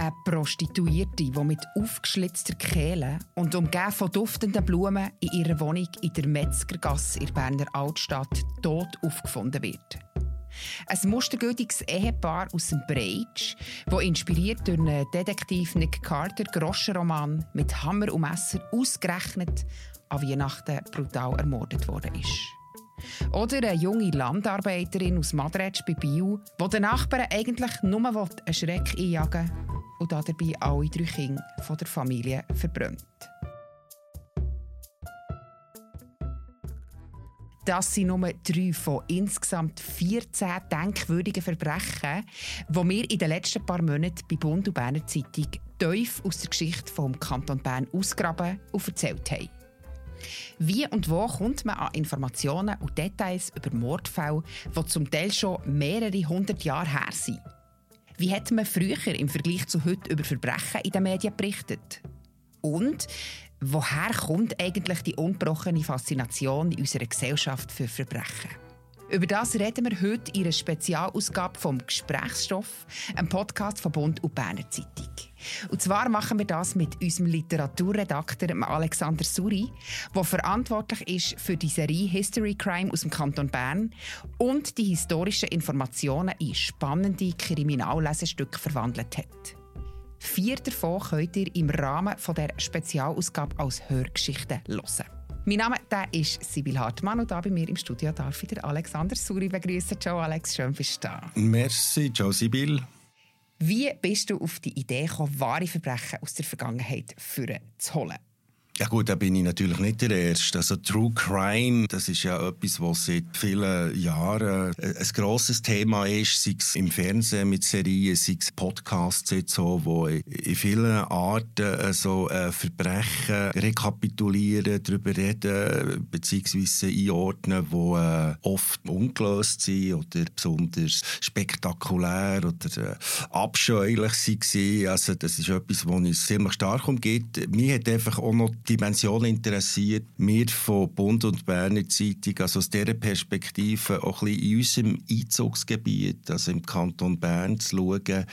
Eine Prostituierte, die mit aufgeschlitzter Kehle und umgeben von duftenden Blumen in ihrer Wohnung in der Metzgergasse in Berner Altstadt tot aufgefunden wird. Ein mustergültiges Ehepaar aus dem Breitsch, das inspiriert durch einen Detektiv Nick Carter Groschenroman mit Hammer und Messer ausgerechnet an Weihnachten brutal ermordet worden ist. Oder eine junge Landarbeiterin aus Madretsch bei Biel, die den Nachbarn eigentlich nur einen Schreck einjagen und dabei alle drei Kinder von der Familie verbrannt. Das sind nur drei von insgesamt 14 denkwürdigen Verbrechen, die wir in den letzten paar Monaten bei Bund und Berner Zeitung tief aus der Geschichte vom Kanton Bern ausgraben und erzählt haben. Wie und wo kommt man an Informationen und Details über Mordfälle, die zum Teil schon mehrere hundert Jahre her sind? Wie hat man früher im Vergleich zu heute über Verbrechen in den Medien berichtet? Und woher kommt eigentlich die ungebrochene Faszination in unserer Gesellschaft für Verbrechen? Über das reden wir heute in einer Spezialausgabe vom Gesprächsstoff, einem Podcast von Bund und Berner Zeitung. Und zwar machen wir das mit unserem Literaturredakteur Alexander Suri, der verantwortlich ist für die Serie History Crime aus dem Kanton Bern und die historischen Informationen in spannende Kriminallesestücke verwandelt hat. Vier davon könnt ihr im Rahmen dieser Spezialausgabe als Hörgeschichte hören. Mein Name der ist Sibyl Hartmann und da bei mir im Studio darf ich Alexander Suri begrüßen. Ciao Alex, schön bist du da. Merci, ciao Sibyl. Wie bist du auf die Idee gekommen, wahre Verbrechen aus der Vergangenheit zu holen? Ja gut, da bin ich natürlich nicht der Erste. Also True Crime, das ist ja etwas, was seit vielen Jahren ein grosses Thema ist, sei es im Fernsehen mit Serien, sei es Podcasts jetzt so, wo in vielen Arten so äh, Verbrechen rekapitulieren, darüber reden, beziehungsweise einordnen, äh, oft ungelöst sind oder besonders spektakulär oder äh, abscheulich waren. Also das ist etwas, was uns ziemlich stark umgeht. Mir hat einfach auch noch Dimension interessiert. Wir von Bund und Berner Zeitung, also aus dieser Perspektive auch ein bisschen in unserem Einzugsgebiet, also im Kanton Bern, zu schauen,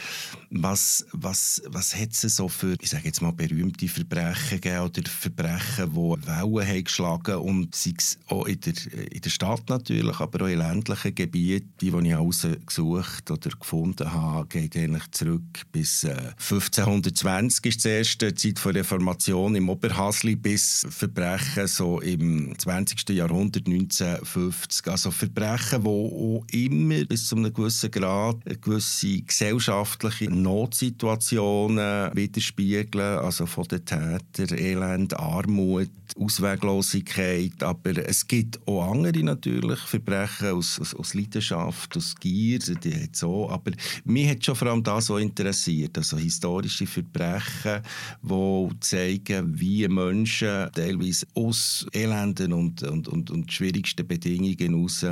was, was, was hat es so für, ich sage jetzt mal, berühmte Verbrechen gegeben oder Verbrechen, die Wellen haben geschlagen und sei es auch in der, in der Stadt natürlich, aber auch in ländlichen Gebieten, die, die ich herausgesucht oder gefunden habe, geht eigentlich zurück bis äh, 1520 ist die erste Zeit der Reformation im Oberhasli Mordli bis Verbrechen so im 20. Jahrhundert, 1950. Also Verbrechen, die auch immer bis zu einem gewissen Grad eine gewisse gesellschaftliche Notsituationen widerspiegeln. Also von den Tätern, Elend, Armut, Ausweglosigkeit. Aber es gibt auch andere natürlich Verbrechen aus, aus, aus Leidenschaft, aus Gier, die hat so. Aber mich hat schon vor allem das so interessiert. Also historische Verbrechen, die zeigen, wie Menschen Menschen teilweise aus elenden und, und, und, und schwierigsten Bedingungen heraus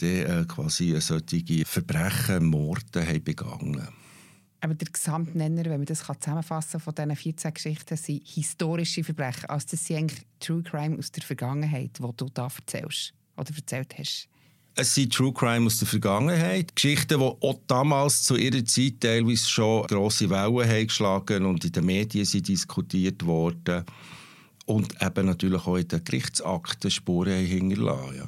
die, äh, quasi solche Verbrechen, Morde haben begangen aber der Gesamtnenner, wenn man das zusammenfassen kann, von diesen 14 Geschichten, sind historische Verbrechen. Also das sind eigentlich True Crime aus der Vergangenheit, die du da erzählst oder erzählt hast. Es sind True Crime aus der Vergangenheit. Geschichten, die auch damals zu ihrer Zeit teilweise schon grosse Wellen haben geschlagen und in den Medien sind diskutiert worden und eben natürlich auch in den Gerichtsakten Spuren hinterlassen. Ja.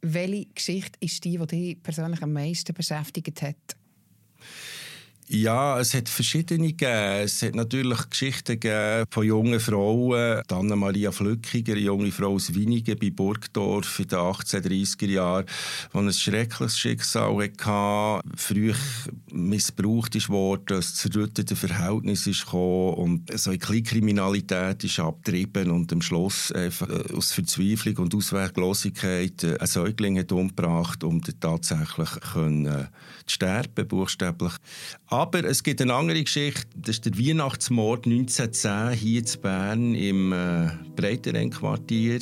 Welche Geschichte ist die, die dich persönlich am meisten beschäftigt hat? Ja, es hat verschiedene gegeben. Es hat natürlich Geschichten gegeben von jungen Frauen. Anna-Maria Flückiger, eine junge Frau aus Winigen bei Burgdorf in den 1830er Jahren, die ein schreckliches Schicksal hatte, früh missbraucht wurde, ein zerrüttete Verhältnis ist gekommen und so eine Kleinkriminalität ist abgetrieben und am Schluss einfach äh, aus Verzweiflung und Ausweglosigkeit äh, ein Säugling hat umgebracht, um tatsächlich können, äh, zu sterben, buchstäblich. Es gibt eine andere Geschichte. Das ist der Weihnachtsmord 1910 hier in Bern im äh, Breiterenquartier.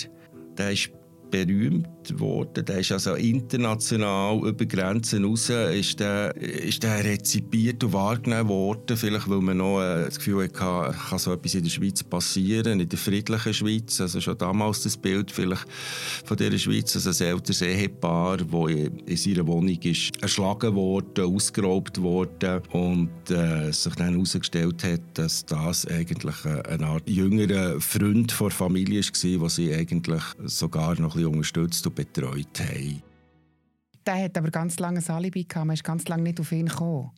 Der ist berühmt, worden. Der ist also international über Grenzen raus ist der, ist der rezipiert und wahrgenommen worden. Vielleicht, weil man noch äh, das Gefühl hatte, kann so etwas in der Schweiz passieren, in der friedlichen Schweiz. Also schon damals das Bild vielleicht von dieser Schweiz, also ein älteres Ehepaar, das in seiner Wohnung ist erschlagen wurde, ausgeraubt wurde und äh, sich dann herausgestellt hat, dass das eigentlich eine Art jüngerer Freund der Familie war, den sie eigentlich sogar noch ein bisschen unterstützt und betreut haben. Der hat aber ganz lange ein Alibi gehabt, man ist ganz lange nicht auf ihn gekommen.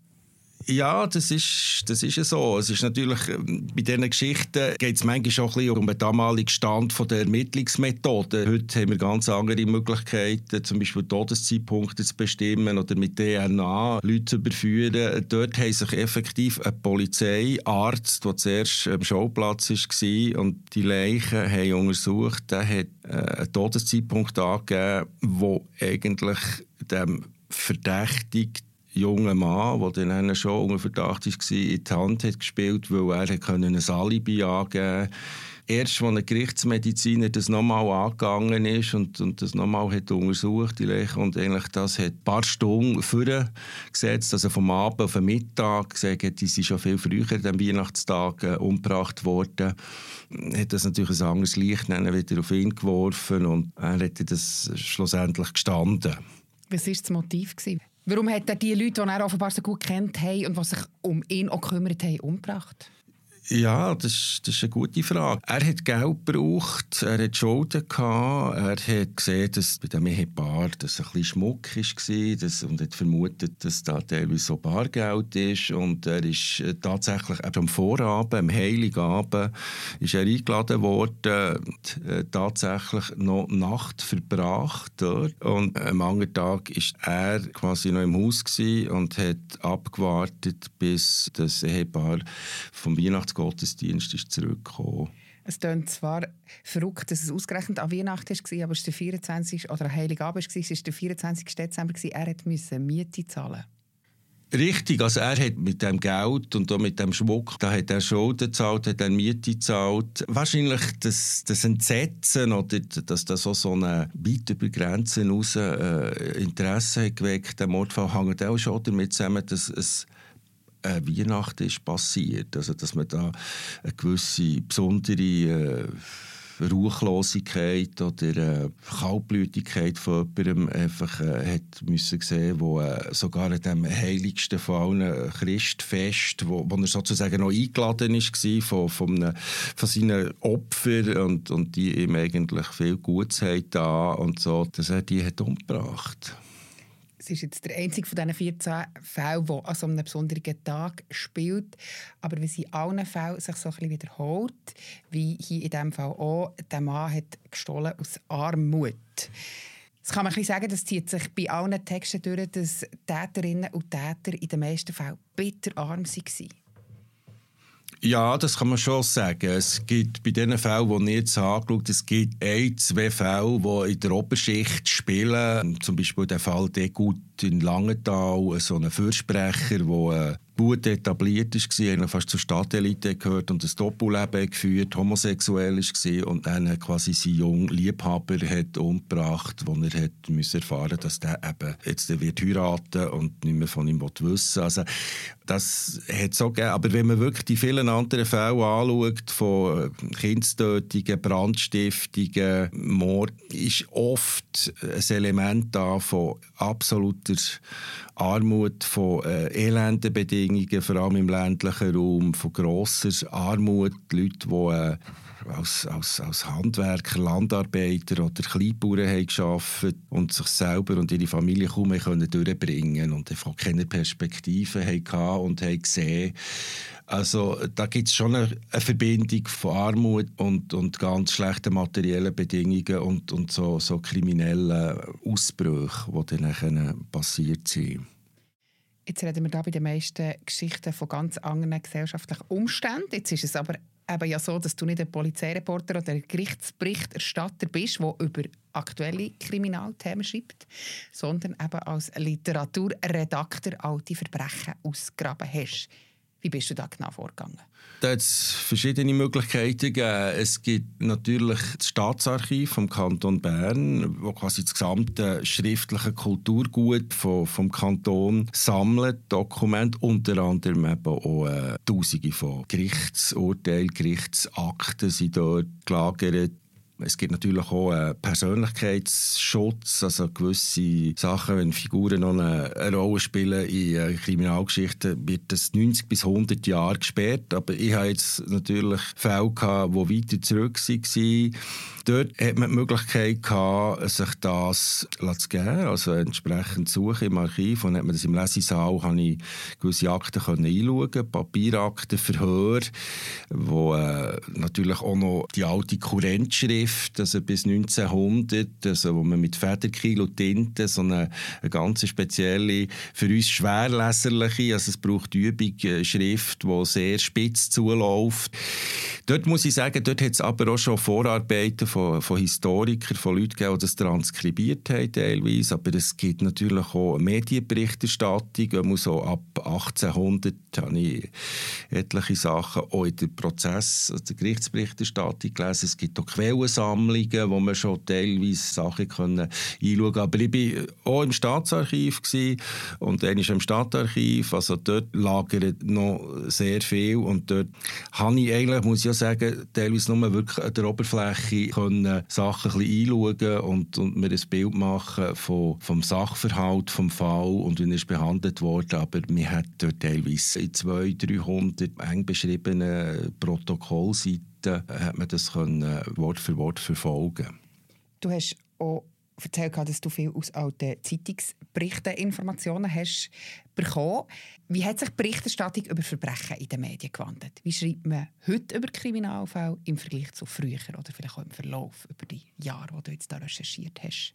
Ja, das ist, das ist so. Es ist natürlich, ähm, bei diesen Geschichten geht es manchmal schon ein bisschen um den damaligen Stand der Ermittlungsmethode. Heute haben wir ganz andere Möglichkeiten, zum Beispiel Todeszeitpunkte zu bestimmen oder mit DNA Leute zu überführen. Dort haben sich effektiv ein Polizeiarzt, der zuerst am Schauplatz war und die Leichen haben untersucht, der hat äh, einen Todeszeitpunkt angegeben, wo eigentlich dem Verdächtigten junger Mann, der dann schon unter Verdacht war, in die Hand hat gespielt, weil er ein Alibi angeben konnte. Erst als ein Gerichtsmediziner das nochmal angegangen ist und, und das nochmal hat untersucht, Leiche, und eigentlich das hat ein paar Stunden vorgesetzt, also vom Abend auf den Mittag, gesagt hat, die sind schon viel früher am Weihnachtstag äh, umgebracht worden, hat das natürlich ein anderes Licht wieder auf ihn geworfen und er hat das schlussendlich gestanden. Was war das Motiv? Gewesen? Warum hat er die Leute, die er offenbar so gut kennt und die sich um ihn auch gekümmert haben, umgebracht? Ja, das, das ist eine gute Frage. Er hat Geld gebraucht, er hat Schulden gehabt, er hat gesehen, dass bei dem Ehepaar das ein bisschen Schmuck war das, und hat vermutet, dass da teilweise so Bargeld ist und er ist äh, tatsächlich am Vorabend, am Heiligabend, ist er eingeladen worden und äh, tatsächlich noch Nacht verbracht dort und am anderen Tag ist er quasi noch im Haus und hat abgewartet, bis das Ehepaar vom Weihnachts Weihnachtsgottesdienst ist zurückgekommen. Es klingt zwar verrückt, dass es ausgerechnet an Weihnachten war, aber es war der 24. oder Heiligabend, es war der 24. Dezember, er musste Miete zahlen. Richtig, also er hat mit dem Geld und auch mit dem Schmuck, da hat er Schulden gezahlt, hat er Miete gezahlt. Wahrscheinlich das, das Entsetzen oder dass das auch so eine weit über Grenzen raus äh, Interesse hat geweckt, der Mordfall hängt auch schon damit zusammen, dass es äh, Weihnachten ist passiert. Also, dass man da eine gewisse besondere äh, Ruchlosigkeit oder äh, Kaltblütigkeit von jemandem einfach äh, hat müssen sehen, wo äh, sogar an dem heiligsten von allen Christfest, wo, wo er sozusagen noch eingeladen war von, von, einem, von seinen Opfern und, und die ihm eigentlich viel Gutes haben und so, dass er die hat umgebracht hat. Es ist jetzt der einzige von diesen 14 Fällen, der an so einem besonderen Tag spielt. Aber wie sich in allen Fällen sich so ein bisschen wiederholt, wie hier in diesem Fall auch, der Mann hat gestohlen aus Armut. Das kann man ein sagen, das zieht sich bei allen Texten durch, dass Täterinnen und Täter in den meisten Fällen bitterarm waren. Ja, das kann man schon sagen. Es gibt bei den Fällen, die ich jetzt angeschaut es gibt ein, zwei Fälle, die in der Oberschicht spielen. Zum Beispiel der Fall Degut in Langenthal, so ein Fürsprecher, der gut etabliert war, fast zur Stadtelite gehört und ein Doppelleben geführt, homosexuell war und dann quasi seinen jungen Liebhaber hat umgebracht, wo er hat müssen erfahren dass der eben jetzt wird und nicht mehr von ihm wissen will. Also das hat so gegeben. Aber wenn man wirklich die vielen anderen Fälle anschaut, von Kindstötungen, Brandstiftungen, Mord, ist oft ein Element da von absoluter Armut, von äh, elenden Bedingungen, vor allem im ländlichen Raum, von grosser Armut, Leute, die äh, als, als, als Handwerker, Landarbeiter oder Kleinbauern gearbeitet und sich selber und ihre Familie kaum mehr können durchbringen und einfach keine Perspektive hatten und haben gesehen. Also da gibt es schon eine, eine, Verbindung von Armut und, und ganz schlechten materiellen Bedingungen und, und so, so kriminellen Ausbrüchen, die dann passiert sind. Jetzt reden wir da bei den meisten Geschichten von ganz anderen gesellschaftlichen Umständen. Jetzt ist es aber eben ja so, dass du nicht ein Polizeireporter oder ein Gerichtsberichterstatter bist, der über aktuelle Kriminalthemen schreibt, sondern eben als Literaturredakteur alte Verbrechen ausgraben hast. Wie bist du da genau vorgegangen? Da hat es verschiedene Möglichkeiten. Es gibt natürlich das Staatsarchiv vom Kanton Bern, wo quasi das gesamte schriftliche Kulturgut vom, vom Kanton sammelt, Dokumente, unter anderem eben auch äh, Tausende von Gerichtsurteilen, Gerichtsakten sind dort gelagert. Es gibt natürlich auch einen Persönlichkeitsschutz, also gewisse Sachen, wenn Figuren noch eine, eine Rolle spielen in äh, Kriminalgeschichten, wird das 90 bis 100 Jahre gesperrt. Aber ich habe jetzt natürlich Fälle gehabt, die weiter zurück waren. Dort hat man die Möglichkeit gehabt, sich das zu geben, also entsprechend suchen im Archiv. Und hat man das im Lesesaal habe ich gewisse Akten einschauen, Papierakten, Verhör, wo äh, natürlich auch noch die alte Kurrentschrift, also bis 1900, also wo man mit Federkiel und Tinte so eine, eine ganz spezielle, für uns schwerleserliche, also es braucht Übung, äh, Schrift, die sehr spitz zuläuft. Dort muss ich sagen, dort hat es aber auch schon Vorarbeiten von, von Historikern, von Leuten gegeben, die das transkribiert haben teilweise, aber es gibt natürlich auch Medienberichterstattung, so ab 1800 habe ich etliche Sachen auch in der Prozess, also der Gerichtsberichterstattung gelesen. Es gibt auch Quellensammlungen, wo man schon teilweise Sachen können einschauen können. Aber ich war auch im Staatsarchiv gewesen, und dann ist im Stadtarchiv, also dort lagert noch sehr viel und dort habe ich eigentlich, muss ich ja sagen, teilweise nur wirklich an der Oberfläche können Sachen ein bisschen einschauen und, und mir ein Bild machen von, vom Sachverhalt, vom Fall und wie er behandelt worden. Aber mir hat dort teilweise in 200, 300 eng beschriebenen Protokollseiten hat man das können, Wort für Wort verfolgen. Du hast auch erzählt, dass du viel aus alten Zeitungsberichten Informationen hast bekommen. Wie hat sich die Berichterstattung über Verbrechen in den Medien gewandelt? Wie schreibt man heute über Kriminalfälle im Vergleich zu früher oder vielleicht auch im Verlauf über die Jahre, die du jetzt da recherchiert hast?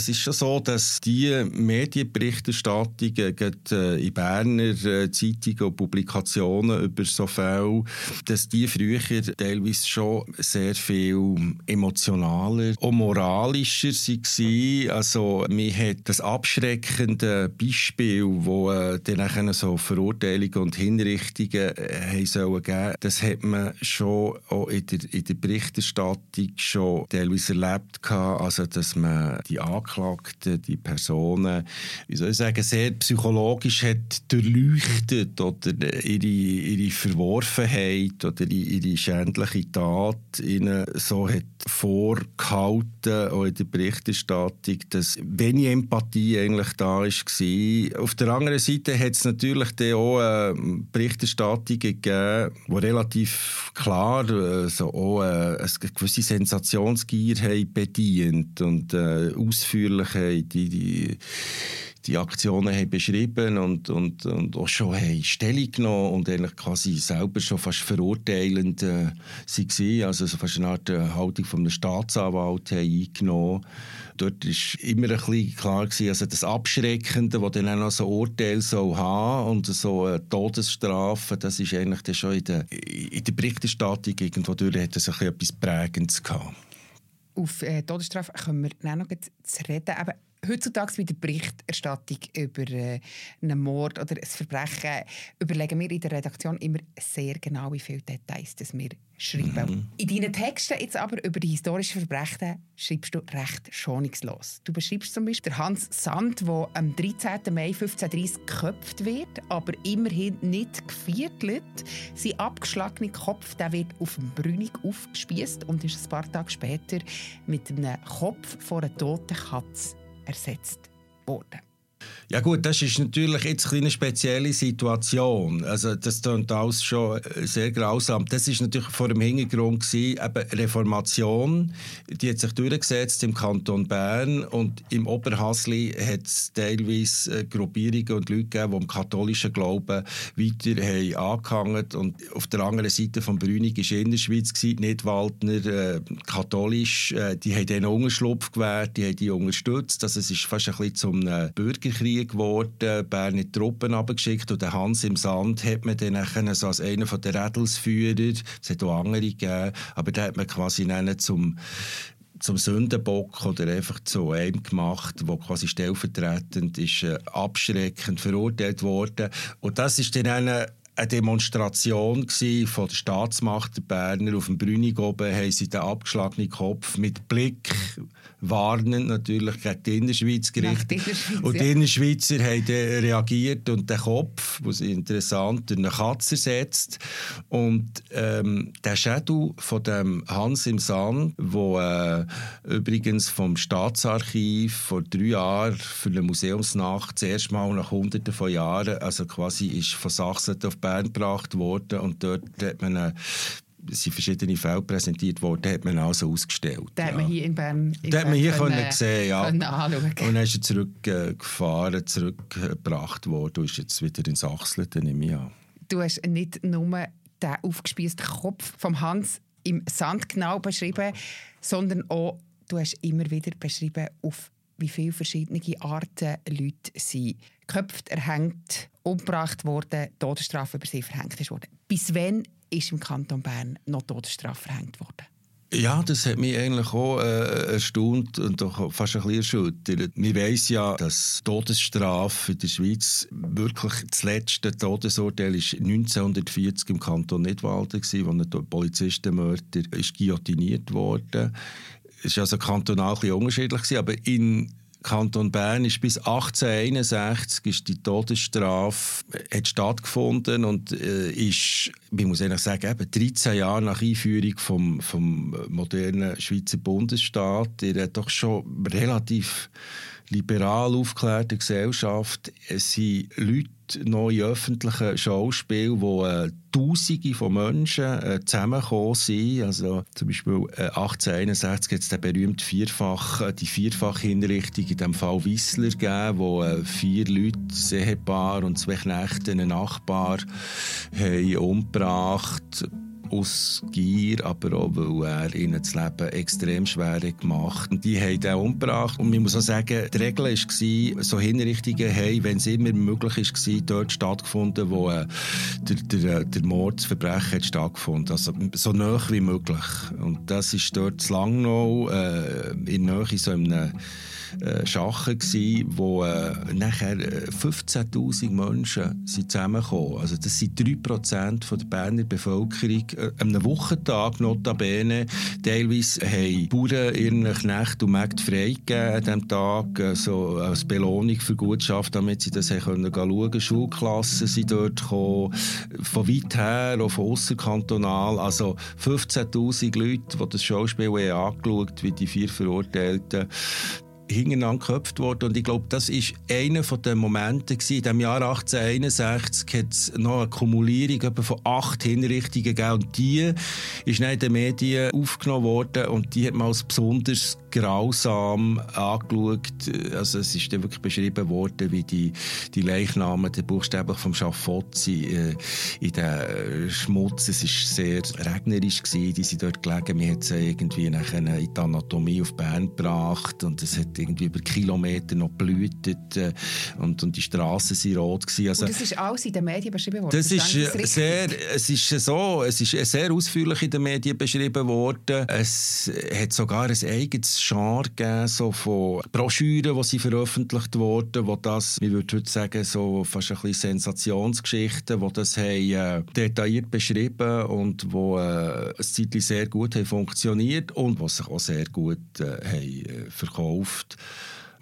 Es ist schon so, dass die Medienberichterstattungen äh, in Berner äh, Zeitungen und Publikationen über so Fälle, dass die früher teilweise schon sehr viel emotionaler und moralischer waren. Also mir hat das abschreckende Beispiel, wo äh, dann so Verurteilungen und Hinrichtungen haben sollen geben, das hat man schon auch in der, in der Berichterstattung schon teilweise erlebt also dass man die Angeklagten, die Personen, wie soll ich sagen, sehr psychologisch hat durchleuchtet oder ihre, ihre Verworfenheit oder ihre schändliche Tat ihnen so hat vorgehalten, auch in der Berichterstattung, dass wenig Empathie eigentlich da war. Auf der anderen Seite hat es natürlich auch äh, Berichterstattungen gegeben, die relativ klar äh, so auch, äh, eine gewisse Sensationsgier bedient und äh, Ausführlichkeit, die, die, die Aktionen haben beschrieben und, und, und auch schon haben Stellung genommen und eigentlich quasi selber schon fast verurteilend äh, waren. Also so fast eine Art äh, Haltung von einem Staatsanwalt haben eingenommen. Dort war immer ein bisschen klar, gewesen, also das Abschreckende, das dann auch noch so Urteil soll haben und so eine Todesstrafe, das ist eigentlich schon in der, in der Berichterstattung irgendwo durch, hat das ein bisschen etwas Prägendes gehabt auf äh, Todesstrafe kommen wir noch zu reden. Aber heutzutage bei der Berichterstattung über äh, einen Mord oder ein Verbrechen überlegen wir in der Redaktion immer sehr genau, wie viele Details das wir schreiben. Mhm. In deinen Texten jetzt aber über die historischen Verbrechen schreibst du recht schonungslos. Du beschreibst zum Beispiel Hans Sand, der am 13. Mai 1530 geköpft wird, aber immerhin nicht geviertelt. Sein abgeschlagener Kopf der wird auf dem Brünig aufgespießt und ist ein paar Tage später mit einem Kopf von einer toten Katze ersetzt worden. Ja gut, das ist natürlich jetzt eine spezielle Situation. Also das klingt alles schon sehr grausam. Das ist natürlich vor dem Hintergrund gewesen, eben Reformation, die hat sich durchgesetzt im Kanton Bern und im Oberhasli hat es teilweise äh, Gruppierungen und Leute gegeben, die im katholischen Glauben weiter haben angehangen und auf der anderen Seite von Brünig war in der Schweiz gewesen, nicht Waldner, äh, katholisch, äh, die haben den Unterschlupf gewährt, die haben die unterstützt. Also es ist fast ein bisschen zum äh, Bürgerkrieg Krieg geworden, Bern Truppen abgeschickt und den Hans im Sand hat man dann so als einer der Rädelsführer, es hat auch andere gegeben, aber da hat man quasi zum zum Sündenbock oder einfach zu einem gemacht, wo quasi stellvertretend ist äh, abschreckend verurteilt worden. Und das ist dann eine eine Demonstration von der Staatsmacht der Berner. Auf dem Brünig oben haben sie den abgeschlagenen Kopf mit Blick warnend natürlich gegen die Innerschweiz gerichtet. und die Innerschweizer haben reagiert und den Kopf, was interessant, durch eine Katze ersetzt. Und ähm, der Schädel von dem Hans im Sand, wo äh, übrigens vom Staatsarchiv vor drei Jahren für eine Museumsnacht das erste Mal nach hunderten von Jahren, also quasi ist von Sachsen auf Bern gebracht worden und dort hat man eine sind verschiedene Fälle präsentiert worden, hat man also ausgestellt. Den ja. hat man hier in Bern in hat man hier können, können sehen, ja. Können. Und dann ist er zurückgefahren, zurückgebracht worden und ist jetzt wieder in Sachsen, nehme ich an. Du hast nicht nur den aufgespießten Kopf vom Hans im Sand genau beschrieben, sondern auch, du hast immer wieder beschrieben, auf wie viele verschiedene Arten Leute sind geköpft, erhängt, umgebracht worden, Todesstrafe über sie verhängt wurde. Bis wann ist im Kanton Bern noch Todesstrafe verhängt worden? Ja, das hat mich eigentlich auch äh, erstaunt und doch fast ein bisschen erschüttert. Man weiss ja, dass Todesstrafe in der Schweiz wirklich das letzte Todesurteil ist 1940 im Kanton Nidwalden war, wo ein Polizistenmörder ist guillotiniert wurde. Es war also kantonal ein bisschen unterschiedlich, aber in Kanton Bern ist bis 1861 ist die Todesstrafe hat stattgefunden und äh, ist, ich muss ehrlich sagen, eben 13 Jahre nach Einführung vom, vom modernen Schweizer Bundesstaat, der hat doch schon relativ liberal aufgeklärte Gesellschaft. Es sind Leute noch in öffentlichen Schauspielen, wo äh, Tausende von Menschen äh, zusammengekommen sind. Also zum Beispiel äh, 1861 hat es den berühmten Vierfach, äh, die Vierfach-Hinrichtung in dem Fall Wissler gegeben, wo äh, vier Leute, ein Ehepaar und zwei Knechte, einen Nachbar, haben umgebracht aus Gier, aber auch, weil er ihnen das Leben extrem schwer gemacht hat. Die haben ihn umgebracht. Und man muss auch sagen, die Regel war, so Hinrichtungen haben, wenn es immer möglich war, dort stattgefunden, wo äh, der, der, der Mordsverbrechen hat stattgefunden. Also so nah wie möglich. Und das ist dort zu Langnau, äh, in Nähe so einem äh, Schachen gsi, wo äh, nachher 15.000 äh, Menschen sind zusammengekommen. Also das sind 3% von der Berner Bevölkerung. Äh, am Wochentag notabene. Teilweise haben Bauern ihren Knecht und Mägde freigegeben an diesem Tag, äh, so als Belohnung für Gutschaft, damit sie das können schauen Schulklassen sind dort gekommen, von weit her, auch von ausserkantonal. Also 15.000 Leute, die das Schauspiel haben angeschaut wie die vier Verurteilten hintereinander geköpft worden. Und ich glaube, das ist einer der Momente gewesen. In dem Jahr 1861 hat es noch eine Kumulierung von acht Hinrichtungen gegeben. Und die ist dann in den Medien aufgenommen worden und die hat man als besonders grausam angeschaut. Also es ist dann wirklich beschrieben worden, wie die, die Leichnamen die buchstäblich vom Schafott äh, in den Schmutz. Es war sehr regnerisch gewesen. Die sind dort gelegen. Wir haben sie irgendwie nachher in die Anatomie auf Bern gebracht und es hat irgendwie über Kilometer noch blühtet äh, und, und die Straßen waren rot gewesen. Also, und das ist alles in den Medien beschrieben worden? Das, ist, das sehr, es ist so, es ist sehr ausführlich in den Medien beschrieben worden. Es hat sogar ein eigenes Genre gegeben, so von Broschüren, die sie veröffentlicht wurden, wo das, ich würde heute sagen, so fast ein bisschen Sensationsgeschichten, die das haben, äh, detailliert beschrieben und wo äh, ein sehr gut haben funktioniert und was sich auch sehr gut äh, haben, äh, verkauft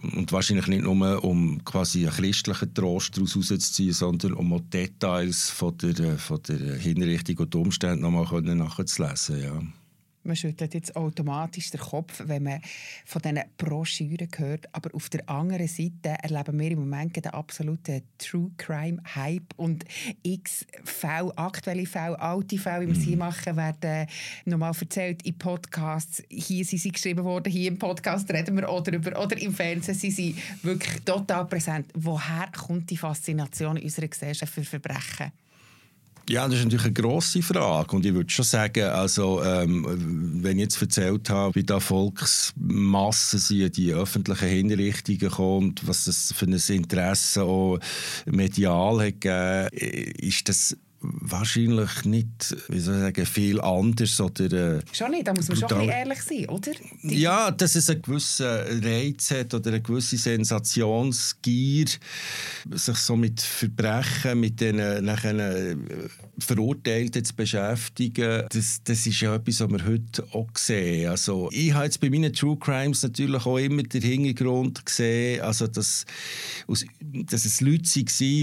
und wahrscheinlich nicht nur, um quasi einen christlichen Trost daraus rauszuziehen, sondern um auch Details von der, äh, von der Hinrichtung und Umstände nochmal nachzulesen. Ja. Man schüttelt jetzt automatisch den Kopf, wenn man von diesen Broschüren hört. Aber auf der anderen Seite erleben wir im Moment den absoluten True Crime Hype und x Fälle, aktuelle Fälle, alte Fälle, wie wir sie mhm. machen, werden nochmal erzählt in Podcasts. Hier sind sie geschrieben worden, hier im Podcast reden wir auch darüber oder im Fernsehen sind sie wirklich total präsent. Woher kommt die Faszination in unserer Gesellschaft für Verbrechen? Ja, das ist natürlich eine grosse Frage. Und ich würde schon sagen, also, ähm, wenn ich jetzt erzählt habe, wie da Volksmassen sind, die öffentlichen Hinrichtungen kommt, was das für ein Interesse auch medial hat gegeben, ist das wahrscheinlich nicht, wie soll ich sagen, viel anders. Oder, äh, schon nicht, da muss man brutal. schon ehrlich sein, oder? Die ja, dass es einen gewissen Reiz hat oder eine gewisse Sensationsgier, sich so mit Verbrechen, mit den nachher äh, Verurteilten zu beschäftigen. Das, das ist ja etwas, was wir heute auch sehen. Also, ich habe jetzt bei meinen True Crimes natürlich auch immer den Hintergrund gesehen, also dass, dass es Leute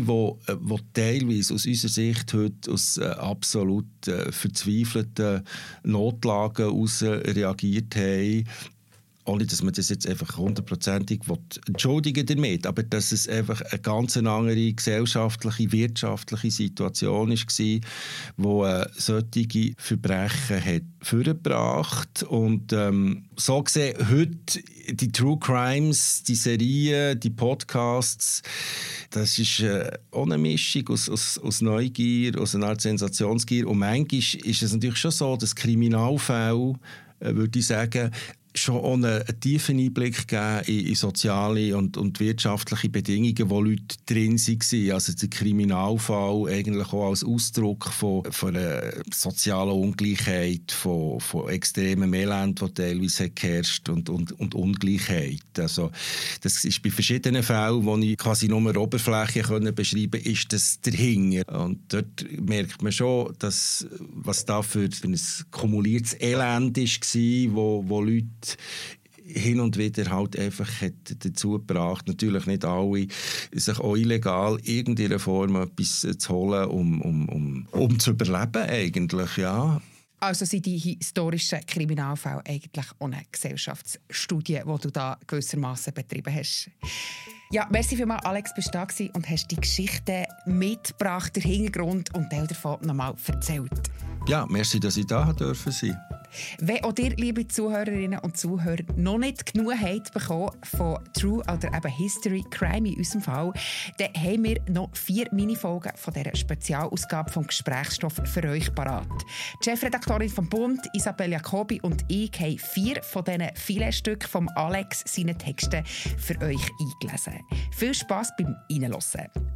waren, die, die teilweise aus unserer Sicht heute aus äh, absolut äh, verzweifelten Notlagen heraus reagiert haben ohne dass man das jetzt einfach hundertprozentig entschuldigen damit, aber dass es einfach eine ganz andere gesellschaftliche, wirtschaftliche Situation war, wo äh, solche Verbrechen hat vorgebracht und ähm, so gesehen heute die True Crimes, die Serien, die Podcasts, das ist äh, eine Mischung aus, aus, aus Neugier, aus einer Art Sensationsgier. Und manchmal ist es natürlich schon so, dass Kriminalfälle, äh, würde ich sagen, schon auch einen, tiefen Einblick geben in, in, soziale und, und wirtschaftliche Bedingungen, wo Leute drin waren. Also der Kriminalfall eigentlich auch als Ausdruck von, von einer sozialen Ungleichheit, von, von extremem Elend, das teilweise herrscht und, und, und Ungleichheit. Also das ist bei verschiedenen Fällen, die ich quasi nur Oberfläche können beschreiben konnte, ist das dahinter. Und dort merkt man schon, dass, was da für ein kumuliertes Elend war, wo, wo Leute hin und wieder halt einfach hat dazu gebracht, natürlich nicht alle, sich auch illegal irgendeiner Form etwas zu holen, um, um, um, um zu überleben eigentlich, ja. Also sind die historischen Kriminalfälle eigentlich eine Gesellschaftsstudie, die du da gewissermaßen betrieben hast? Ja, merci vielmals, Alex, bist du da und hast die Geschichte mitgebracht, den Hintergrund und Teil davon nochmal erzählt. Ja, merci, dass ich da sein wenn auch ihr, liebe Zuhörerinnen und Zuhörer, noch nicht genug habt bekommen von True oder eben History Crime in unserem Fall, dann haben wir noch vier Minifolgen von dieser Spezialausgabe vom Gesprächsstoff für euch parat. Die Chefredaktorin vom Bund, Isabel Jacobi und ich haben vier von diesen vielen Stücken von Alex seinen Texten für euch eingelesen. Viel Spass beim Reinhören.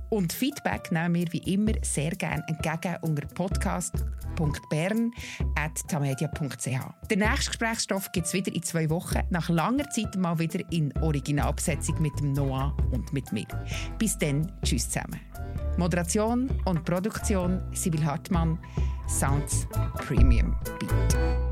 Und Feedback nehmen wir wie immer sehr gerne entgegen unter podcast.bern.tamedia.ch. Den nächsten Gesprächsstoff gibt es wieder in zwei Wochen, nach langer Zeit mal wieder in Originalbesetzung mit dem Noah und mit mir. Bis dann, tschüss zusammen. Moderation und Produktion Sibyl Hartmann, Sounds Premium Beat.